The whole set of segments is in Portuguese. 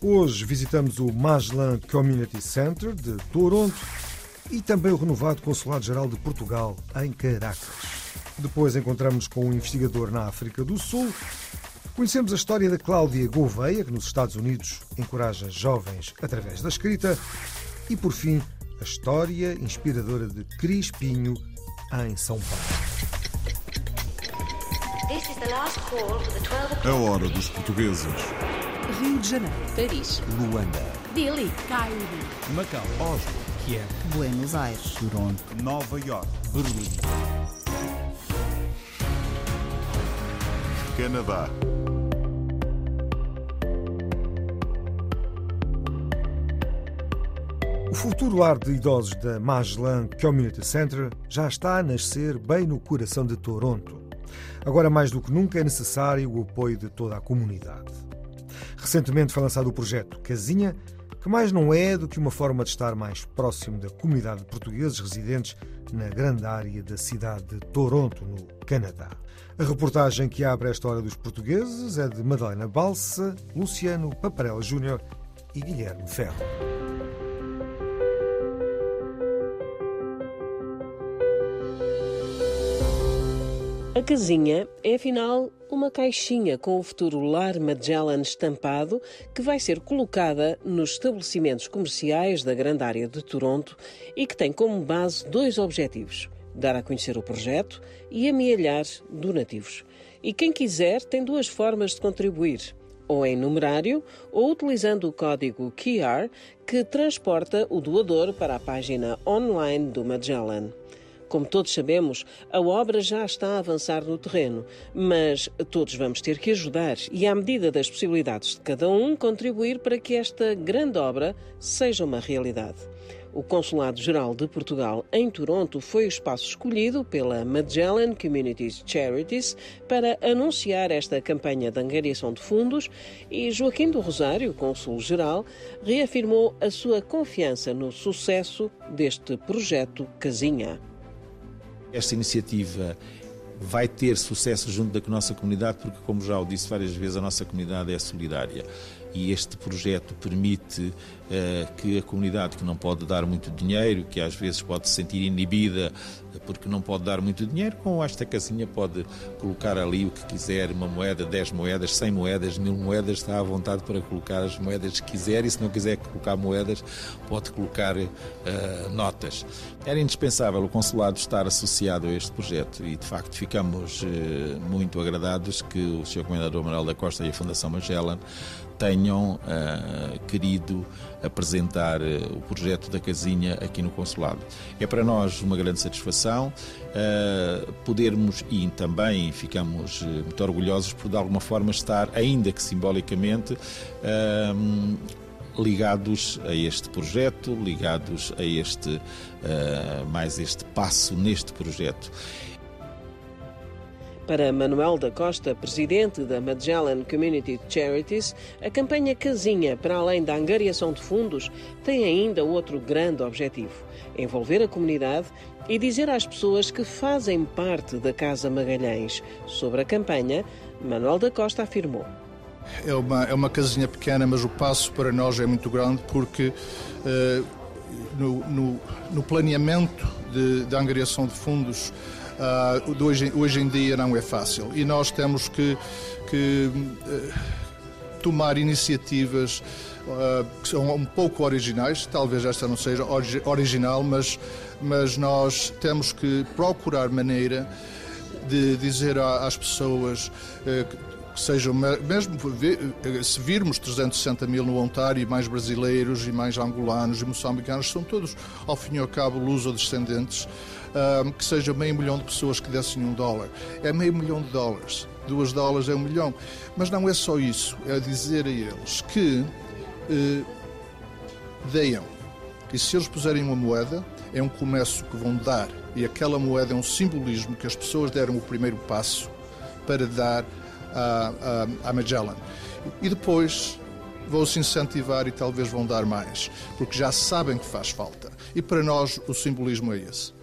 Hoje visitamos o Maslan Community Center de Toronto e também o renovado Consulado-Geral de Portugal em Caracas. Depois encontramos com um investigador na África do Sul. Conhecemos a história da Cláudia Gouveia, que nos Estados Unidos encoraja jovens através da escrita. E, por fim, a história inspiradora de Cris Pinho em São Paulo. This is the last call for the 12 o'clock. A hora dos portugueses. Rio de Janeiro, Paris, Luanda, Delhi, Cairo, Macau, Oslo, Kiev, Buenos Aires, Toronto, Nova York, Berlim. Canadá. O futuro lar de idosos da Maslan Community Center já está a nascer bem no coração de Toronto. Agora, mais do que nunca, é necessário o apoio de toda a comunidade. Recentemente foi lançado o projeto Casinha, que mais não é do que uma forma de estar mais próximo da comunidade de portugueses residentes na grande área da cidade de Toronto, no Canadá. A reportagem que abre esta hora dos portugueses é de Madalena Balsa, Luciano Paparella Júnior e Guilherme Ferro. Casinha é afinal uma caixinha com o futuro Lar Magellan estampado que vai ser colocada nos estabelecimentos comerciais da grande área de Toronto e que tem como base dois objetivos: dar a conhecer o projeto e amealhar donativos. E quem quiser tem duas formas de contribuir: ou em numerário ou utilizando o código QR que transporta o doador para a página online do Magellan. Como todos sabemos, a obra já está a avançar no terreno, mas todos vamos ter que ajudar e, à medida das possibilidades de cada um, contribuir para que esta grande obra seja uma realidade. O Consulado-Geral de Portugal em Toronto foi o espaço escolhido pela Magellan Communities Charities para anunciar esta campanha de angariação de fundos e Joaquim do Rosário, Cônsul-Geral, reafirmou a sua confiança no sucesso deste projeto Casinha. Esta iniciativa vai ter sucesso junto da nossa comunidade, porque, como já o disse várias vezes, a nossa comunidade é solidária. E este projeto permite que a comunidade que não pode dar muito dinheiro, que às vezes pode se sentir inibida porque não pode dar muito dinheiro, com esta casinha pode colocar ali o que quiser, uma moeda, 10 moedas, 100 moedas, mil moedas, está à vontade para colocar as moedas que quiser e se não quiser colocar moedas, pode colocar eh, notas. Era indispensável o consulado estar associado a este projeto e de facto ficamos eh, muito agradados que o Sr. Comendador Manuel da Costa e a Fundação Magellan tenham uh, querido apresentar uh, o projeto da casinha aqui no consulado. É para nós uma grande satisfação uh, podermos e também ficamos muito orgulhosos por de alguma forma estar, ainda que simbolicamente, ligados a este projeto, ligados a este mais este passo neste projeto. Para Manuel da Costa, presidente da Magellan Community Charities, a campanha Casinha, para além da angariação de fundos, tem ainda outro grande objetivo: envolver a comunidade e dizer às pessoas que fazem parte da Casa Magalhães. Sobre a campanha, Manuel da Costa afirmou. É uma, é uma casinha pequena, mas o passo para nós é muito grande porque uh, no, no, no, planeamento de angariação de fundos uh, hoje, hoje em dia não é fácil. E nós temos que, que uh, tomar iniciativas uh, que são um pouco originais, talvez esta não seja original, mas, mas nós temos que procurar maneira de dizer às pessoas que sejam, mesmo se virmos 360 mil no Ontário, e mais brasileiros, e mais angolanos e moçambicanos, são todos, ao fim e ao cabo, luso-descendentes, que seja meio milhão de pessoas que dessem um dólar. É meio milhão de dólares. Duas dólares é um milhão. Mas não é só isso. É dizer a eles que eh, deem. E se eles puserem uma moeda, é um comércio que vão dar. E aquela moeda é um simbolismo que as pessoas deram o primeiro passo para dar à Magellan. E depois vão-se incentivar e talvez vão dar mais, porque já sabem que faz falta. E para nós o simbolismo é esse.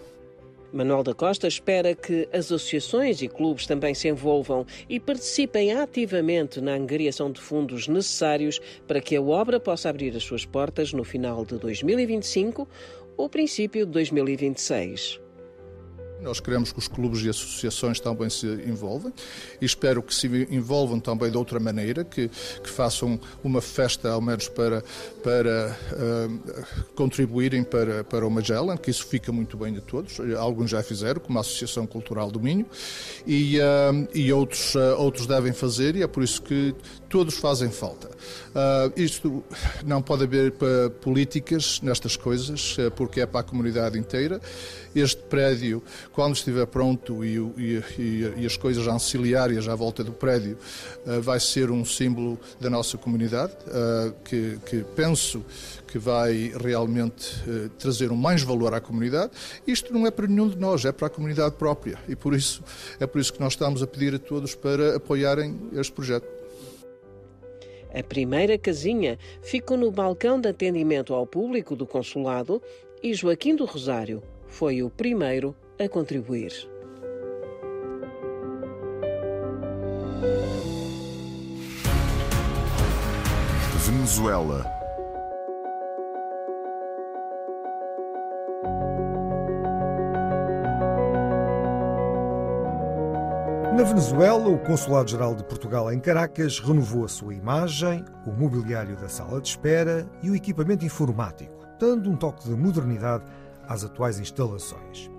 Manuel da Costa espera que as associações e clubes também se envolvam e participem ativamente na angariação de fundos necessários para que a obra possa abrir as suas portas no final de 2025 ou princípio de 2026. Nós queremos que os clubes e associações também se envolvam e espero que se envolvam também de outra maneira, que, que façam uma festa, ao menos para, para uh, contribuírem para, para o Magellan, que isso fica muito bem de todos. Alguns já fizeram, como a Associação Cultural do Minho, e, uh, e outros, uh, outros devem fazer, e é por isso que todos fazem falta. isto não pode haver políticas nestas coisas, porque é para a comunidade inteira. Este prédio quando estiver pronto e, e, e, as coisas auxiliárias à volta do prédio, uh, vai ser um símbolo da nossa comunidade, uh, que, que, penso que vai realmente uh, trazer um mais valor à comunidade. Isto não é para nenhum de nós, é para a comunidade própria e por isso é por isso que nós estamos a pedir a todos para apoiarem este projeto. A primeira casinha ficou no balcão de atendimento ao público do consulado e Joaquim do Rosário foi o primeiro a contribuir. Venezuela. Na Venezuela, o Consulado-Geral de Portugal em Caracas renovou a sua imagem, o mobiliário da sala de espera e o equipamento informático, dando um toque de modernidade às atuais instalações.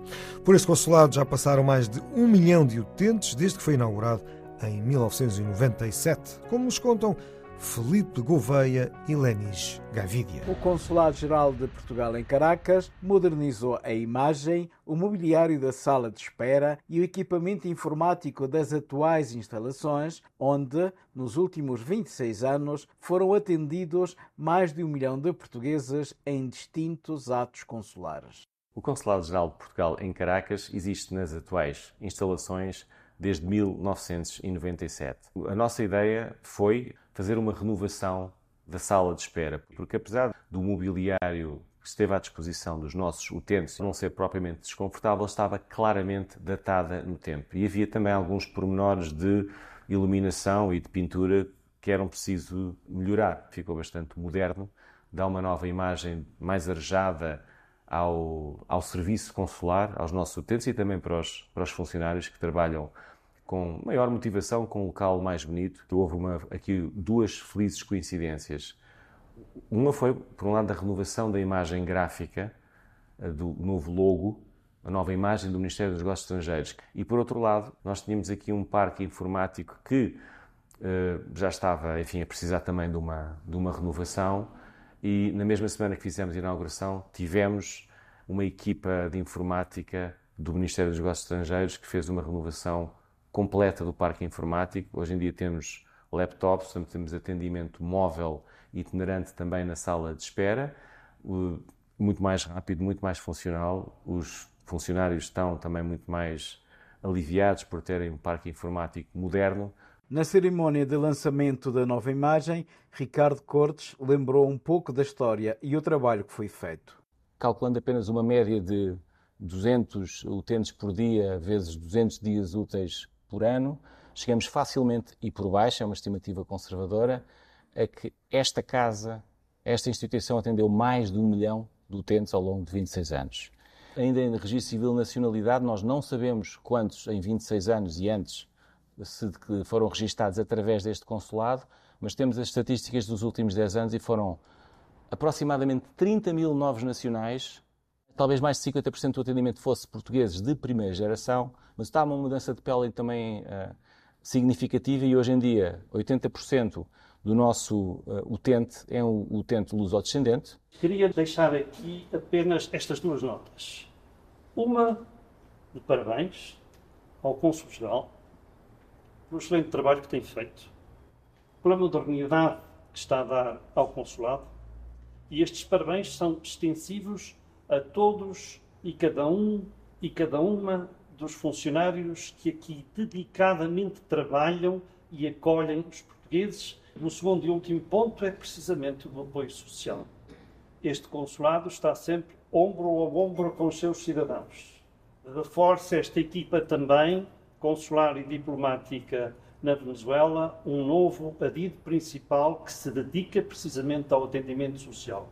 Por esse consulado já passaram mais de um milhão de utentes desde que foi inaugurado em 1997, como nos contam Felipe de Gouveia e Lenis Gavidia. O Consulado-Geral de Portugal em Caracas modernizou a imagem, o mobiliário da sala de espera e o equipamento informático das atuais instalações, onde, nos últimos 26 anos, foram atendidos mais de um milhão de portugueses em distintos atos consulares. O Consulado-Geral de Portugal em Caracas existe nas atuais instalações desde 1997. A nossa ideia foi fazer uma renovação da sala de espera, porque apesar do mobiliário que esteve à disposição dos nossos utentes não ser propriamente desconfortável, estava claramente datada no tempo. E havia também alguns pormenores de iluminação e de pintura que eram preciso melhorar. Ficou bastante moderno, dá uma nova imagem mais arejada ao, ao serviço consular, aos nossos utentes e também para os, para os funcionários que trabalham com maior motivação, com um local mais bonito. Houve uma, aqui duas felizes coincidências. Uma foi, por um lado, a renovação da imagem gráfica eh, do novo logo, a nova imagem do Ministério dos Negócios Estrangeiros. E, por outro lado, nós tínhamos aqui um parque informático que uh, já estava, enfim, a precisar também de uma, de uma renovação. E, na mesma semana que fizemos a inauguração, tivemos uma equipa de informática do Ministério dos Negócios Estrangeiros que fez uma renovação completa do parque informático. Hoje em dia temos laptops, temos atendimento móvel itinerante também na sala de espera, muito mais rápido, muito mais funcional. Os funcionários estão também muito mais aliviados por terem um parque informático moderno. Na cerimónia de lançamento da nova imagem, Ricardo Cortes lembrou um pouco da história e o trabalho que foi feito. Calculando apenas uma média de 200 utentes por dia, vezes 200 dias úteis por ano, chegamos facilmente, e por baixo, é uma estimativa conservadora, a que esta casa, esta instituição atendeu mais de um milhão de utentes ao longo de 26 anos. Ainda em registro civil nacionalidade, nós não sabemos quantos em 26 anos e antes se foram registados através deste consulado, mas temos as estatísticas dos últimos 10 anos e foram aproximadamente 30 mil novos nacionais talvez mais de 50% do atendimento fosse portugueses de primeira geração, mas está uma mudança de pele também uh, significativa e hoje em dia 80% do nosso uh, utente é um utente luso-descendente. Queria deixar aqui apenas estas duas notas. Uma de parabéns ao Cônsul-Geral pelo excelente trabalho que tem feito, pela modernidade que está a dar ao Consulado E estes parabéns são extensivos a todos e cada um e cada uma dos funcionários que aqui dedicadamente trabalham e acolhem os portugueses. O segundo e último ponto é precisamente o apoio social. Este consulado está sempre ombro a ombro com os seus cidadãos. Reforça esta equipa também, consular e diplomática na Venezuela, um novo adido principal que se dedica precisamente ao atendimento social.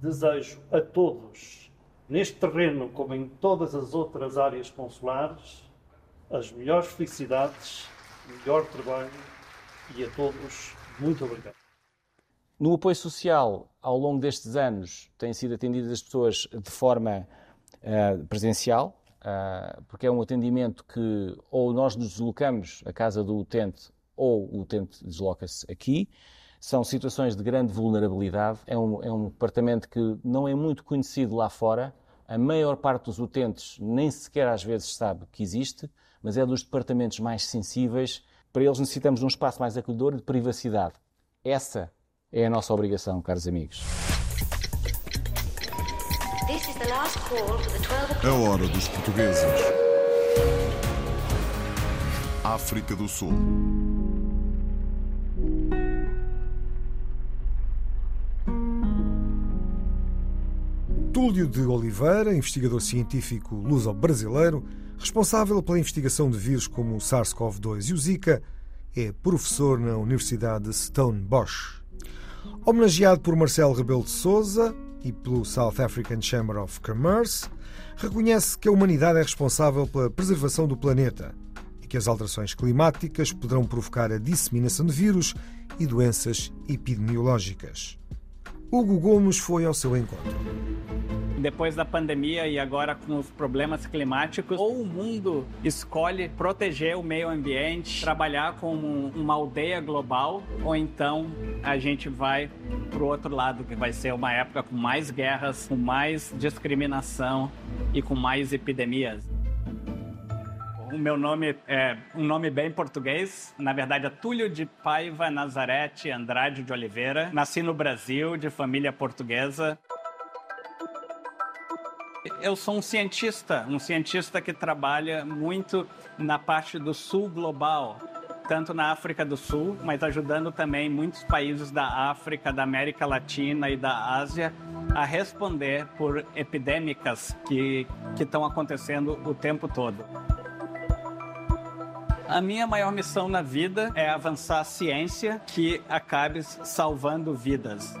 Desejo a todos, neste terreno como em todas as outras áreas consulares, as melhores felicidades, melhor trabalho e a todos muito obrigado. No apoio social, ao longo destes anos, têm sido atendidas as pessoas de forma uh, presencial, uh, porque é um atendimento que ou nós nos deslocamos à casa do utente ou o utente desloca-se aqui. São situações de grande vulnerabilidade. É um, é um departamento que não é muito conhecido lá fora. A maior parte dos utentes nem sequer às vezes sabe que existe, mas é dos departamentos mais sensíveis. Para eles necessitamos de um espaço mais acolhedor e de privacidade. Essa é a nossa obrigação, caros amigos. A hora dos portugueses. África do Sul. Túlio de Oliveira, investigador científico luso-brasileiro, responsável pela investigação de vírus como o SARS-CoV-2 e o Zika, é professor na Universidade de Stellenbosch. Homenageado por Marcelo Rebelo de Souza e pelo South African Chamber of Commerce, reconhece que a humanidade é responsável pela preservação do planeta e que as alterações climáticas poderão provocar a disseminação de vírus e doenças epidemiológicas. Hugo Gomes foi ao seu encontro depois da pandemia e agora com os problemas climáticos, ou o mundo escolhe proteger o meio ambiente, trabalhar como uma aldeia global, ou então a gente vai para o outro lado, que vai ser uma época com mais guerras, com mais discriminação e com mais epidemias. O meu nome é um nome bem português. Na verdade, é Túlio de Paiva Nazarete Andrade de Oliveira. Nasci no Brasil, de família portuguesa. Eu sou um cientista, um cientista que trabalha muito na parte do sul global, tanto na África do Sul, mas ajudando também muitos países da África, da América Latina e da Ásia a responder por epidêmicas que, estão acontecendo o tempo todo. A minha maior missão na vida é avançar a ciência que acabe salvando vidas.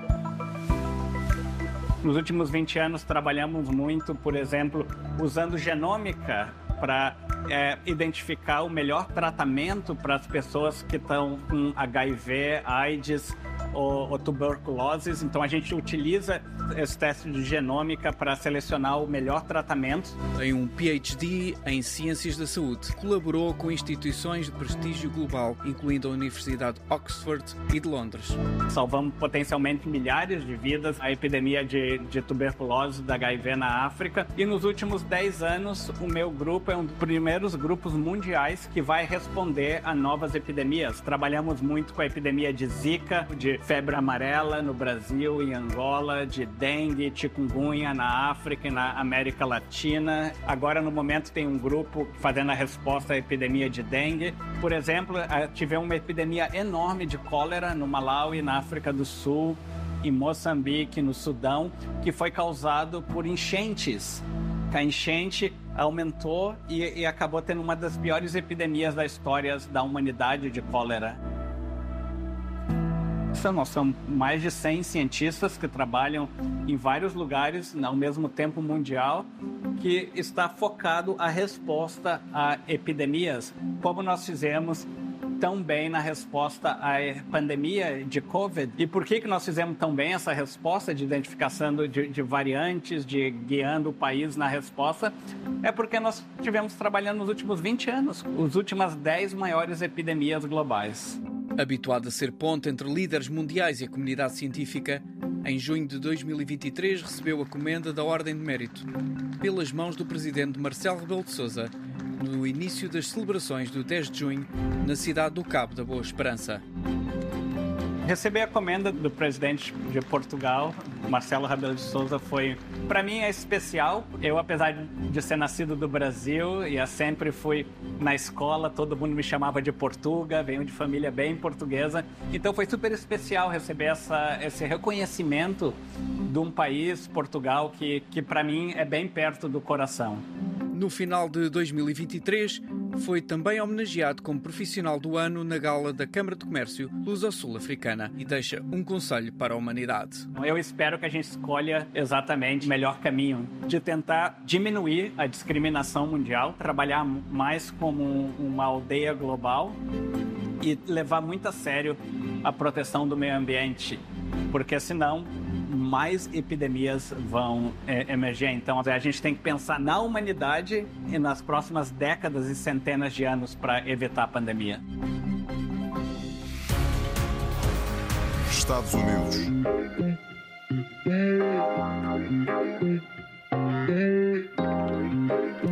Nos últimos 20 anos trabalhamos muito, por exemplo, usando genômica para é, identificar o melhor tratamento para as pessoas que estão com HIV, AIDS ou, ou tuberculose. Então a gente utiliza esse teste de genômica para selecionar o melhor tratamento. Tem um PhD em Ciências da Saúde. Colaborou com instituições de prestígio global, incluindo a Universidade de Oxford e de Londres. Salvamos potencialmente milhares de vidas. A epidemia de, de tuberculose, da HIV na África. E nos últimos 10 anos, o meu grupo é um dos primeiros grupos mundiais que vai responder a novas epidemias. Trabalhamos muito com a epidemia de Zika, de febre amarela no Brasil e Angola, de dengue, chikungunya na África e na América Latina. Agora, no momento, tem um grupo fazendo a resposta à epidemia de dengue. Por exemplo, tivemos uma epidemia enorme de cólera no Malawi, na África do Sul, em Moçambique, no Sudão, que foi causado por enchentes. A enchente aumentou e, e acabou tendo uma das piores epidemias da história da humanidade de cólera. Nós somos mais de 100 cientistas que trabalham em vários lugares ao mesmo tempo mundial, que está focado a resposta a epidemias, como nós fizemos tão bem na resposta à pandemia de Covid. E por que, que nós fizemos tão bem essa resposta de identificação de, de variantes, de guiando o país na resposta? É porque nós tivemos trabalhando nos últimos 20 anos, as últimas 10 maiores epidemias globais. Habituado a ser ponte entre líderes mundiais e a comunidade científica, em junho de 2023 recebeu a comenda da Ordem de Mérito, pelas mãos do presidente Marcelo Rebelo de Sousa, no início das celebrações do 10 de junho, na cidade do Cabo da Boa Esperança. Receber a comenda do presidente de Portugal, Marcelo Rebelo de Souza, foi, para mim, é especial. Eu, apesar de ser nascido do Brasil e sempre fui na escola, todo mundo me chamava de Portuga, venho de família bem portuguesa. Então foi super especial receber essa, esse reconhecimento de um país, Portugal, que, que para mim é bem perto do coração. No final de 2023, foi também homenageado como profissional do ano na gala da Câmara de Comércio Luso-Sul-Africana e deixa um conselho para a humanidade. Eu espero que a gente escolha exatamente o melhor caminho de tentar diminuir a discriminação mundial, trabalhar mais como uma aldeia global e levar muito a sério a proteção do meio ambiente, porque senão mais epidemias vão é, emergir. Então, a gente tem que pensar na humanidade e nas próximas décadas e centenas de anos para evitar a pandemia. Estados Unidos.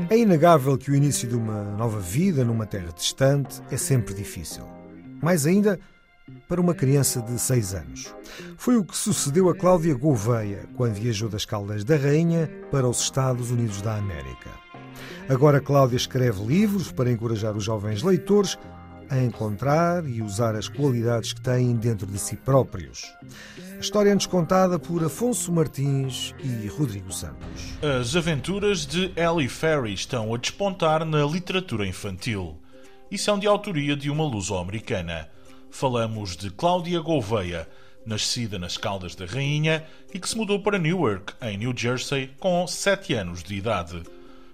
É inegável que o início de uma nova vida numa terra distante é sempre difícil. Mais ainda, para uma criança de 6 anos. Foi o que sucedeu a Cláudia Gouveia quando viajou das Caldas da Rainha para os Estados Unidos da América. Agora Cláudia escreve livros para encorajar os jovens leitores a encontrar e usar as qualidades que têm dentro de si próprios. A história é-nos contada por Afonso Martins e Rodrigo Santos. As aventuras de Ellie Ferry estão a despontar na literatura infantil e são de autoria de uma luso-americana falamos de Cláudia Gouveia, nascida nas Caldas da Rainha e que se mudou para Newark, em New Jersey, com 7 anos de idade.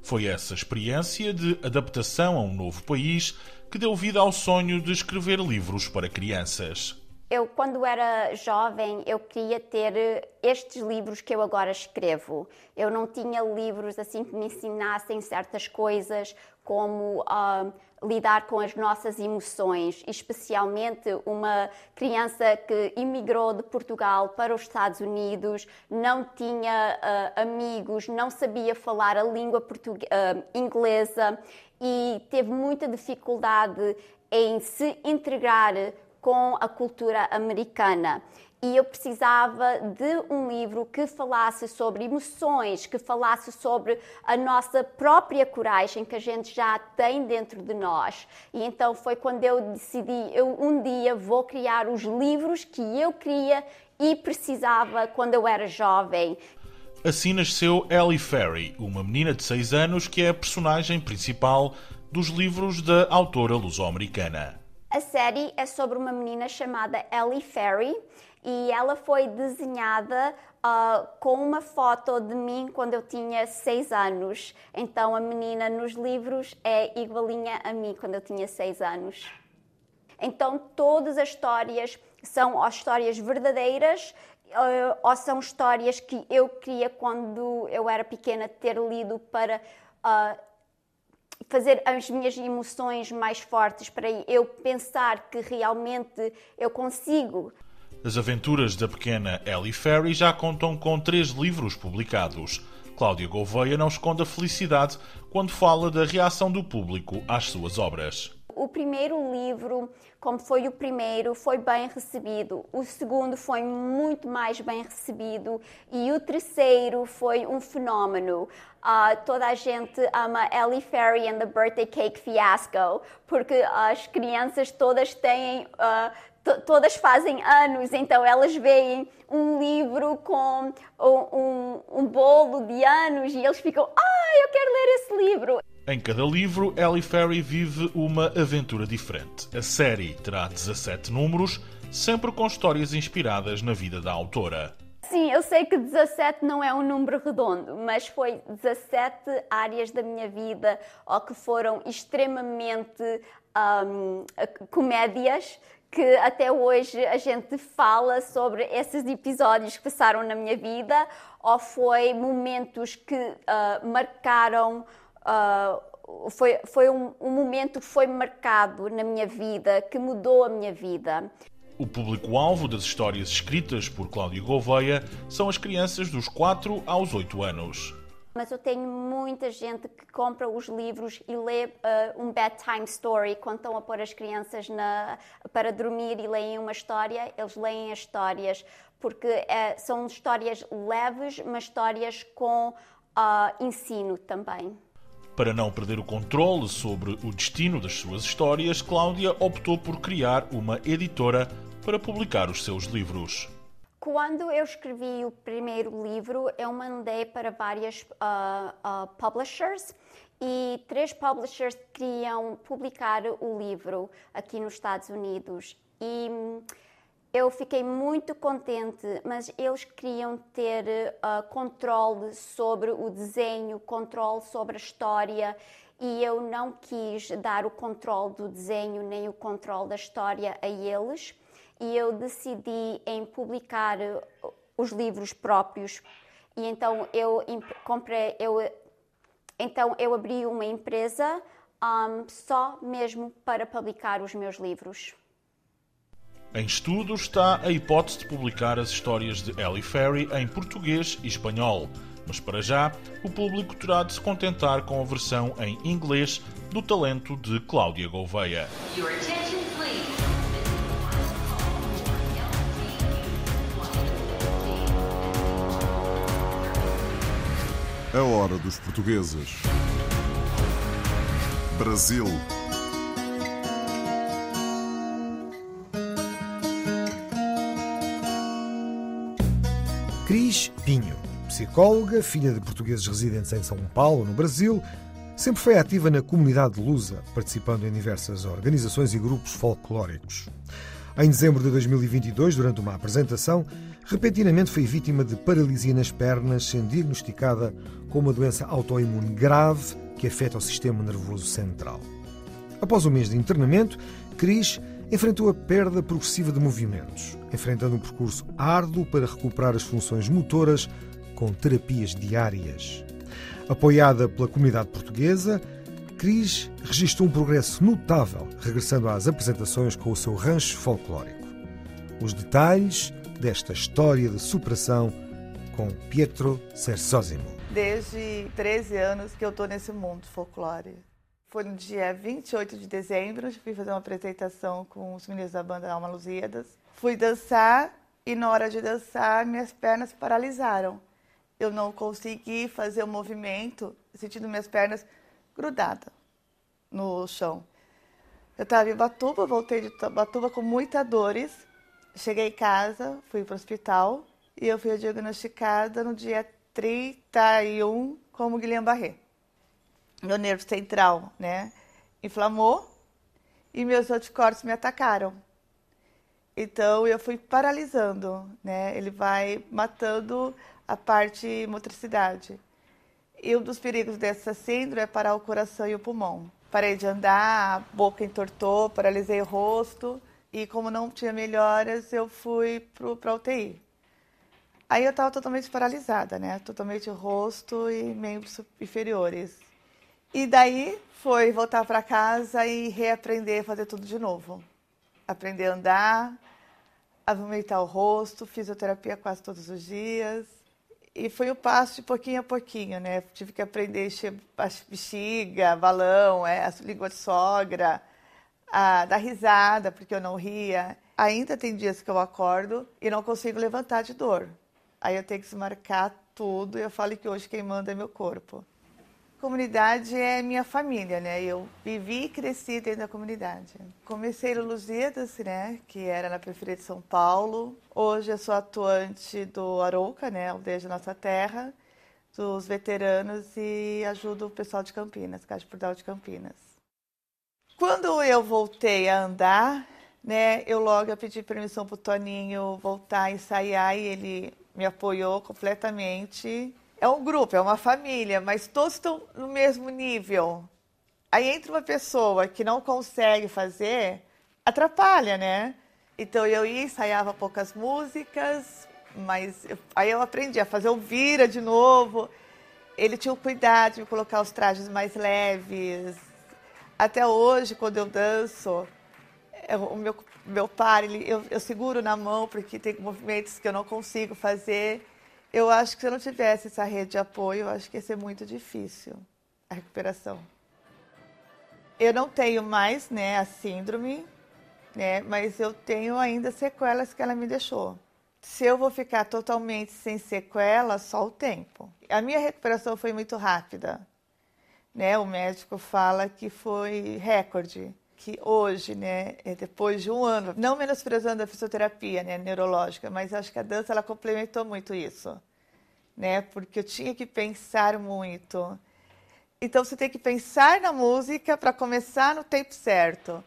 Foi essa experiência de adaptação a um novo país que deu vida ao sonho de escrever livros para crianças. Eu, quando era jovem, eu queria ter estes livros que eu agora escrevo. Eu não tinha livros assim que me ensinassem certas coisas, como uh, lidar com as nossas emoções, especialmente uma criança que imigrou de Portugal para os Estados Unidos, não tinha uh, amigos, não sabia falar a língua uh, inglesa e teve muita dificuldade em se integrar com a cultura americana e eu precisava de um livro que falasse sobre emoções, que falasse sobre a nossa própria coragem que a gente já tem dentro de nós. E então foi quando eu decidi, eu um dia vou criar os livros que eu queria e precisava quando eu era jovem. Assim nasceu Ellie Ferry, uma menina de 6 anos que é a personagem principal dos livros da autora luso-americana. A série é sobre uma menina chamada Ellie Ferry e ela foi desenhada uh, com uma foto de mim quando eu tinha seis anos. Então a menina nos livros é igualinha a mim quando eu tinha seis anos. Então todas as histórias são as histórias verdadeiras uh, ou são histórias que eu queria quando eu era pequena ter lido para uh, fazer as minhas emoções mais fortes, para eu pensar que realmente eu consigo as aventuras da pequena Ellie Ferry já contam com três livros publicados. Cláudia Gouveia não esconde a felicidade quando fala da reação do público às suas obras. O primeiro livro, como foi o primeiro, foi bem recebido. O segundo foi muito mais bem recebido. E o terceiro foi um fenómeno. Uh, toda a gente ama Ellie Ferry and the Birthday Cake Fiasco, porque as crianças todas têm, uh, todas fazem anos, então elas veem um livro com um, um, bolo de anos e eles ficam, ah, eu quero ler esse livro. Em cada livro, Ellie Ferry vive uma aventura diferente. A série terá 17 números, sempre com histórias inspiradas na vida da autora. Sim, eu sei que 17 não é um número redondo, mas foi 17 áreas da minha vida ou que foram extremamente um, comédias que até hoje a gente fala sobre esses episódios que passaram na minha vida ou foi momentos que uh, marcaram uh, foi, foi um, um, momento que foi marcado na minha vida, que mudou a minha vida. O público-alvo das histórias escritas por Cláudio Gouveia são as crianças dos 4 aos 8 anos. Mas eu tenho muita gente que compra os livros e lê uh, um bedtime story quando estão a pôr as crianças na, para dormir e leem uma história, eles leem as histórias porque uh, são histórias leves, mas histórias com uh, ensino também. Para não perder o controle sobre o destino das suas histórias, Cláudia optou por criar uma editora para publicar os seus livros. Quando eu escrevi o primeiro livro, eu mandei para várias uh, uh, publishers e três publishers queriam publicar o livro aqui nos Estados Unidos. E hum, eu fiquei muito contente, mas eles queriam ter uh, controle sobre o desenho, controle sobre a história, e eu não quis dar o controle do desenho nem o controle da história a eles e eu decidi em publicar uh, os livros próprios e então eu comprei eu então eu abri uma empresa um, só mesmo para publicar os meus livros. Em estudo está a hipótese de publicar as histórias de Ellie Ferry em português e espanhol, mas para já o público terá de se contentar com a versão em inglês do talento de Cláudia Gouveia. A hora dos portugueses. Brasil. Cris Pinho, psicóloga, filha de portugueses residentes em São Paulo, no Brasil, sempre foi ativa na comunidade lusa, participando em diversas organizações e grupos folclóricos. Em dezembro de 2022, durante uma apresentação, repentinamente foi vítima de paralisia nas pernas, sendo diagnosticada com uma doença autoimune grave que afeta o sistema nervoso central. Após um mês de internamento, Cris enfrentou a perda progressiva de movimentos, enfrentando um percurso árduo para recuperar as funções motoras com terapias diárias. Apoiada pela comunidade portuguesa, Cris registrou um progresso notável, regressando às apresentações com o seu rancho folclórico. Os detalhes desta história de superação com Pietro Sersosimo. Desde 13 anos que eu estou nesse mundo folclore. Foi no dia 28 de dezembro, fui fazer uma apresentação com os meninos da banda Alma Lusíadas. Fui dançar e na hora de dançar minhas pernas paralisaram. Eu não consegui fazer o movimento, sentindo minhas pernas grudada no chão. Eu estava em Batuba, voltei de Batuba com muitas dores. Cheguei em casa, fui para o hospital e eu fui diagnosticada no dia 31 como Guillain-Barré. Meu nervo central, né, inflamou e meus anticorpos me atacaram. Então eu fui paralisando, né? Ele vai matando a parte motricidade. E um dos perigos dessa síndrome é parar o coração e o pulmão. Parei de andar, a boca entortou, paralisei o rosto. E como não tinha melhoras, eu fui para UTI. Aí eu estava totalmente paralisada, né? Totalmente rosto e membros inferiores. E daí foi voltar para casa e reaprender a fazer tudo de novo. Aprender a andar, a vomitar o rosto, fisioterapia quase todos os dias. E foi o passo de pouquinho a pouquinho, né? Tive que aprender a encher bexiga, balão, é, a língua de sogra, a dar risada, porque eu não ria. Ainda tem dias que eu acordo e não consigo levantar de dor. Aí eu tenho que desmarcar tudo e eu falo que hoje quem manda é meu corpo comunidade é minha família, né? Eu vivi e cresci dentro da comunidade. Comecei no Lusíadas, né? Que era na Prefeitura de São Paulo. Hoje eu sou atuante do Arouca, né? Desde Nossa Terra, dos veteranos e ajudo o pessoal de Campinas, Caixa Portal de Campinas. Quando eu voltei a andar, né? Eu logo pedi permissão para o Toninho voltar a ensaiar e ele me apoiou completamente é um grupo, é uma família, mas todos estão no mesmo nível. Aí entra uma pessoa que não consegue fazer, atrapalha, né? Então eu ia, ensaiava poucas músicas, mas eu, aí eu aprendi a fazer o vira de novo. Ele tinha o cuidado de colocar os trajes mais leves. Até hoje, quando eu danço, é, o meu, meu par, ele, eu, eu seguro na mão porque tem movimentos que eu não consigo fazer Eu acho que se eu não tivesse essa rede de apoio, eu acho que ia ser muito difícil a recuperação. Eu não tenho mais, né, a síndrome, né, mas eu tenho ainda sequelas que ela me deixou. Se eu vou ficar totalmente sem sequelas, só o tempo. A minha recuperação foi muito rápida. Né? O médico fala que foi recorde, que hoje, né, é depois de um ano, não menosprezando a fisioterapia né, neurológica, mas acho que a dança ela complementou muito isso, né? Porque eu tinha que pensar muito. Então você tem que pensar na música para começar no tempo certo,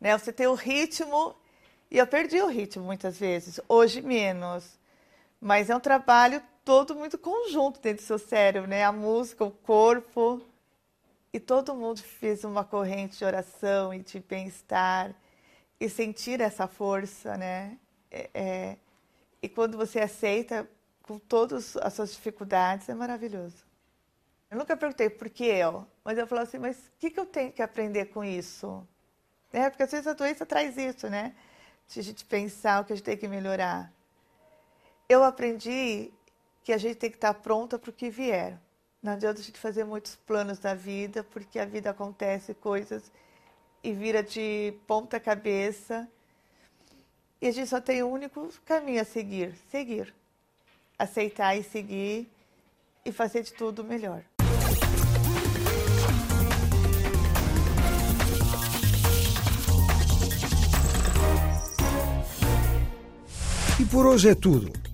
né? Você tem o ritmo e eu perdi o ritmo muitas vezes, hoje menos. Mas é um trabalho todo muito conjunto dentro do seu cérebro, né? A música, o corpo. E todo mundo fez uma corrente de oração e de bem-estar e sentir essa força, né? É, é, e quando você aceita com todas as suas dificuldades, é maravilhoso. Eu nunca perguntei por que eu, mas eu falo assim, mas o que, que eu tenho que aprender com isso? É, porque às vezes a doença traz isso, né? De a gente pensar o que a gente tem que melhorar. Eu aprendi que a gente tem que estar pronta para o que vier. Não adianta a gente fazer muitos planos na vida, porque a vida acontece coisas e vira de ponta cabeça. E a gente só tem um único caminho a seguir: seguir. Aceitar e seguir e fazer de tudo melhor. E por hoje é tudo.